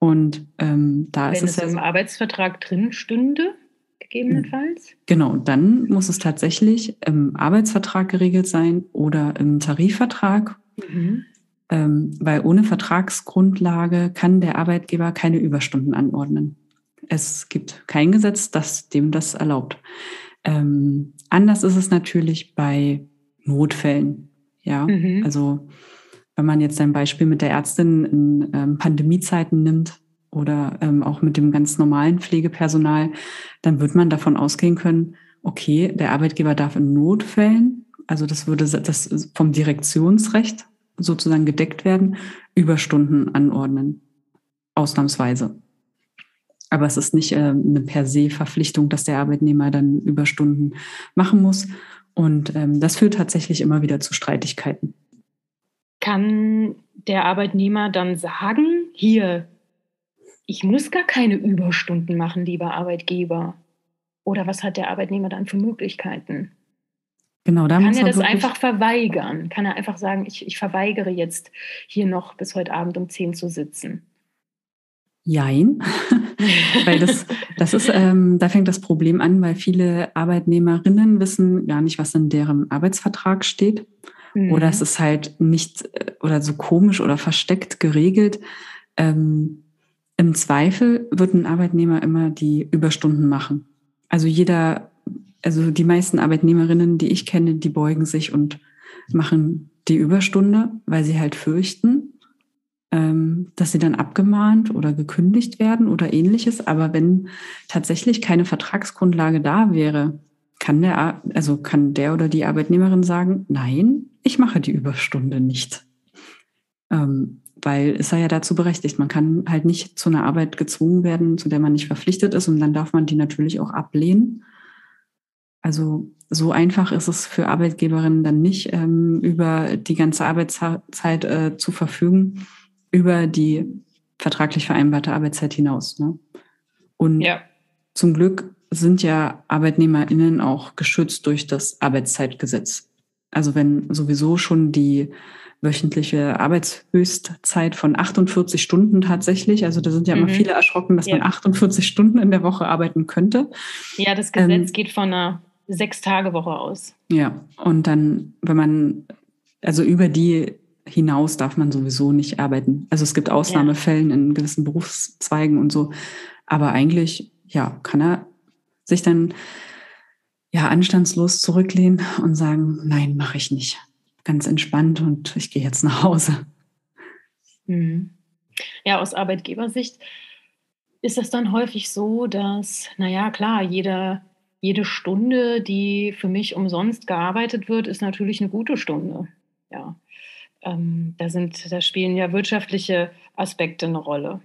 Und ähm, da wenn ist es, es ja im Arbeitsvertrag drin stünde, gegebenenfalls. Genau, dann muss es tatsächlich im Arbeitsvertrag geregelt sein oder im Tarifvertrag. Mhm ähm, weil ohne Vertragsgrundlage kann der Arbeitgeber keine Überstunden anordnen. Es gibt kein Gesetz, das dem das erlaubt. Ähm, anders ist es natürlich bei Notfällen. Ja, mhm. also wenn man jetzt ein Beispiel mit der Ärztin in ähm, Pandemiezeiten nimmt oder ähm, auch mit dem ganz normalen Pflegepersonal, dann wird man davon ausgehen können, okay, der Arbeitgeber darf in Notfällen, also das würde das vom Direktionsrecht sozusagen gedeckt werden, Überstunden anordnen. Ausnahmsweise. Aber es ist nicht äh, eine per se Verpflichtung, dass der Arbeitnehmer dann Überstunden machen muss. Und ähm, das führt tatsächlich immer wieder zu Streitigkeiten. Kann der Arbeitnehmer dann sagen, hier, ich muss gar keine Überstunden machen, lieber Arbeitgeber. Oder was hat der Arbeitnehmer dann für Möglichkeiten? Genau, da kann er das einfach verweigern? Kann er einfach sagen, ich, ich verweigere jetzt hier noch bis heute Abend um 10 zu sitzen? Jein, weil das, das ist, ähm, da fängt das Problem an, weil viele Arbeitnehmerinnen wissen gar nicht, was in deren Arbeitsvertrag steht. Mhm. Oder es ist halt nicht äh, oder so komisch oder versteckt geregelt. Ähm, Im Zweifel wird ein Arbeitnehmer immer die Überstunden machen. Also jeder also die meisten Arbeitnehmerinnen, die ich kenne, die beugen sich und machen die Überstunde, weil sie halt fürchten, ähm, dass sie dann abgemahnt oder gekündigt werden oder ähnliches. Aber wenn tatsächlich keine Vertragsgrundlage da wäre, kann der, also kann der oder die Arbeitnehmerin sagen, nein, ich mache die Überstunde nicht. Ähm, weil ist er ja dazu berechtigt. Man kann halt nicht zu einer Arbeit gezwungen werden, zu der man nicht verpflichtet ist und dann darf man die natürlich auch ablehnen. Also so einfach ist es für Arbeitgeberinnen dann nicht, ähm, über die ganze Arbeitszeit äh, zu verfügen, über die vertraglich vereinbarte Arbeitszeit hinaus. Ne? Und ja. zum Glück sind ja ArbeitnehmerInnen auch geschützt durch das Arbeitszeitgesetz. Also wenn sowieso schon die wöchentliche Arbeitshöchstzeit von 48 Stunden tatsächlich. Also da sind ja immer mhm. viele erschrocken, dass ja. man 48 Stunden in der Woche arbeiten könnte. Ja, das Gesetz ähm, geht von einer Sechs-Tage-Woche aus. Ja, und dann, wenn man, also über die hinaus darf man sowieso nicht arbeiten. Also es gibt Ausnahmefällen ja. in gewissen Berufszweigen und so. Aber eigentlich, ja, kann er sich dann ja anstandslos zurücklehnen und sagen, nein, mache ich nicht. Ganz entspannt und ich gehe jetzt nach Hause. Mhm. Ja, aus Arbeitgebersicht ist das dann häufig so, dass, naja, klar, jeder jede Stunde, die für mich umsonst gearbeitet wird, ist natürlich eine gute Stunde. Ja. Ähm, da, sind, da spielen ja wirtschaftliche Aspekte eine Rolle.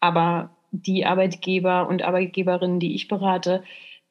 Aber die Arbeitgeber und Arbeitgeberinnen, die ich berate,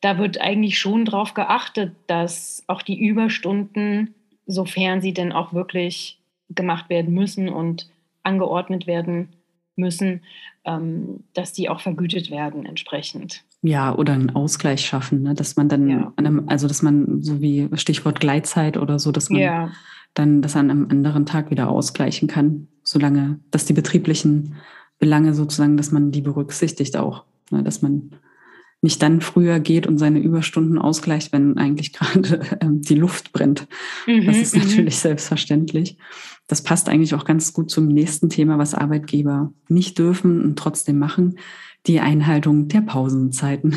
da wird eigentlich schon darauf geachtet, dass auch die Überstunden, sofern sie denn auch wirklich gemacht werden müssen und angeordnet werden müssen, ähm, dass die auch vergütet werden entsprechend. Ja, oder einen Ausgleich schaffen, ne? dass man dann, ja. einem, also dass man, so wie Stichwort Gleitzeit oder so, dass man ja. dann das an einem anderen Tag wieder ausgleichen kann, solange, dass die betrieblichen Belange sozusagen, dass man die berücksichtigt auch, ne? dass man nicht dann früher geht und seine Überstunden ausgleicht, wenn eigentlich gerade ähm, die Luft brennt. Mhm, das ist mhm. natürlich selbstverständlich. Das passt eigentlich auch ganz gut zum nächsten Thema, was Arbeitgeber nicht dürfen und trotzdem machen die Einhaltung der Pausenzeiten.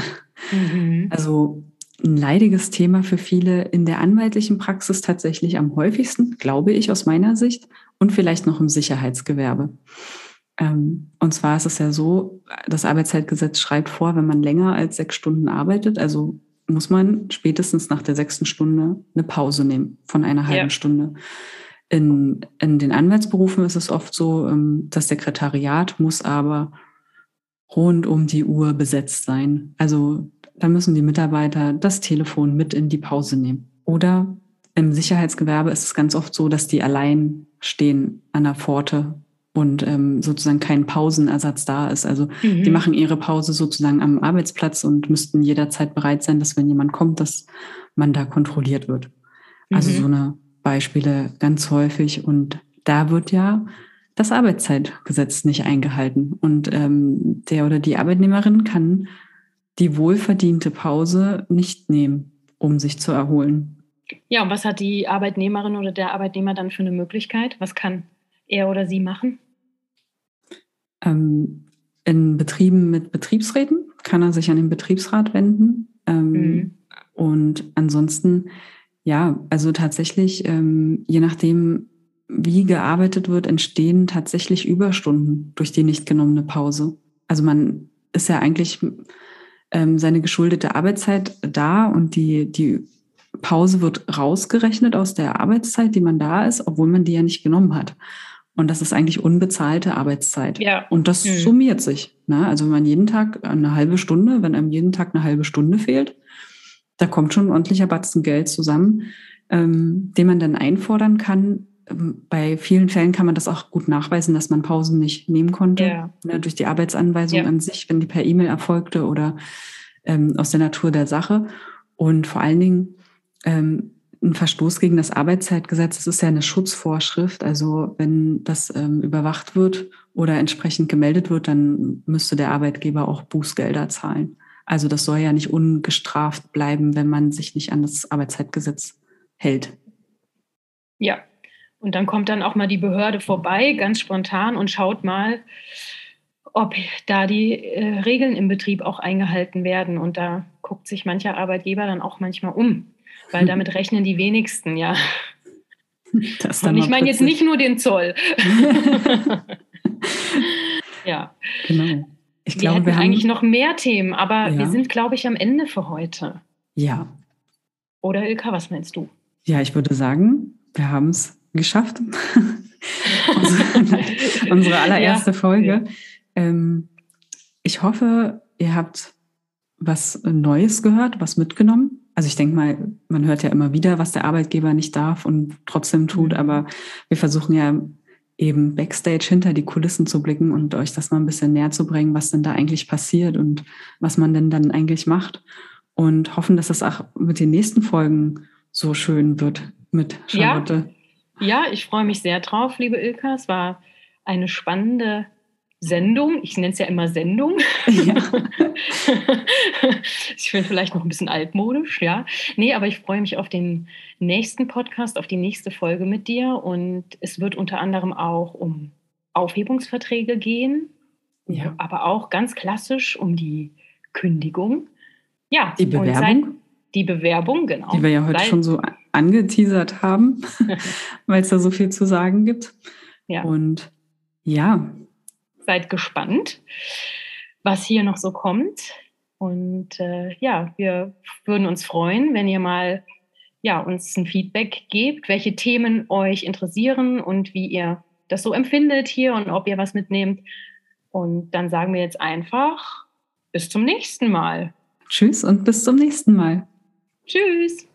Mhm. Also ein leidiges Thema für viele in der anwaltlichen Praxis tatsächlich am häufigsten, glaube ich aus meiner Sicht, und vielleicht noch im Sicherheitsgewerbe. Ähm, und zwar ist es ja so, das Arbeitszeitgesetz schreibt vor, wenn man länger als sechs Stunden arbeitet, also muss man spätestens nach der sechsten Stunde eine Pause nehmen von einer halben ja. Stunde. In, in den Anwaltsberufen ist es oft so, ähm, das Sekretariat muss aber rund um die Uhr besetzt sein. Also da müssen die Mitarbeiter das Telefon mit in die Pause nehmen. Oder im Sicherheitsgewerbe ist es ganz oft so, dass die allein stehen an der Pforte und ähm, sozusagen kein Pausenersatz da ist. Also mhm. die machen ihre Pause sozusagen am Arbeitsplatz und müssten jederzeit bereit sein, dass wenn jemand kommt, dass man da kontrolliert wird. Also mhm. so eine Beispiele ganz häufig. Und da wird ja das Arbeitszeitgesetz nicht eingehalten. Und ähm, der oder die Arbeitnehmerin kann die wohlverdiente Pause nicht nehmen, um sich zu erholen. Ja, und was hat die Arbeitnehmerin oder der Arbeitnehmer dann für eine Möglichkeit? Was kann er oder sie machen? Ähm, in Betrieben mit Betriebsräten kann er sich an den Betriebsrat wenden. Ähm, mhm. Und ansonsten, ja, also tatsächlich, ähm, je nachdem, wie gearbeitet wird, entstehen tatsächlich Überstunden durch die nicht genommene Pause. Also man ist ja eigentlich ähm, seine geschuldete Arbeitszeit da und die, die Pause wird rausgerechnet aus der Arbeitszeit, die man da ist, obwohl man die ja nicht genommen hat. Und das ist eigentlich unbezahlte Arbeitszeit. Ja. Und das mhm. summiert sich. Ne? Also wenn man jeden Tag eine halbe Stunde, wenn einem jeden Tag eine halbe Stunde fehlt, da kommt schon ein ordentlicher Batzen Geld zusammen, ähm, den man dann einfordern kann, ähm, bei vielen Fällen kann man das auch gut nachweisen, dass man Pausen nicht nehmen konnte. Ja. Ne, durch die Arbeitsanweisung ja. an sich, wenn die per E-Mail erfolgte oder ähm, aus der Natur der Sache. Und vor allen Dingen ähm, ein Verstoß gegen das Arbeitszeitgesetz, das ist ja eine Schutzvorschrift. Also wenn das ähm, überwacht wird oder entsprechend gemeldet wird, dann müsste der Arbeitgeber auch Bußgelder zahlen. Also das soll ja nicht ungestraft bleiben, wenn man sich nicht an das Arbeitszeitgesetz hält. Ja, und dann kommt dann auch mal die Behörde vorbei, ganz spontan, und schaut mal, ob da die äh, Regeln im Betrieb auch eingehalten werden. Und da guckt sich mancher Arbeitgeber dann auch manchmal um, weil damit rechnen die wenigsten, ja. und ich meine jetzt nicht nur den Zoll. ja. Genau. Ich wir hätten wir haben eigentlich noch mehr Themen, aber ja. wir sind, glaube ich, am Ende für heute. Ja. Oder Ilka, was meinst du? Ja, ich würde sagen, wir haben es geschafft. unsere, unsere, allererste ja. Folge. Ähm, ich hoffe, ihr habt was Neues gehört, was mitgenommen. Also ich denke mal, man hört ja immer wieder, was der Arbeitgeber nicht darf und trotzdem tut, mhm. aber wir versuchen ja eben backstage hinter die Kulissen zu blicken und euch das mal ein bisschen näher zu bringen, was denn da eigentlich passiert und was man denn dann eigentlich macht. Und hoffen, dass es auch mit den nächsten Folgen so schön wird mit Charlotte. Ja, ja ich freue mich sehr drauf, liebe Ilka. Es war eine spannende Sendung. Ich nenne es ja immer Sendung. Ja. ich finde vielleicht noch ein bisschen altmodisch, ja. Nee, aber ich freue mich auf den nächsten Podcast, auf die nächste Folge mit dir. Und es wird unter anderem auch um Aufhebungsverträge gehen, ja. aber auch ganz klassisch um die Kündigung. Ja, die Bewerbung. die Bewerbung, genau. Die wir ja heute Seit, schon so angeteasert haben, weil es da so viel zu sagen gibt. Ja. Und ja, seid gespannt, was hier noch so kommt. Und äh, ja, wir würden uns freuen, wenn ihr mal ja, uns ein Feedback gebt, welche Themen euch interessieren und wie ihr das so empfindet hier und ob ihr was mitnehmt. Und dann sagen wir jetzt einfach bis zum nächsten Mal. Tschüss und bis zum nächsten Mal. Tschüss.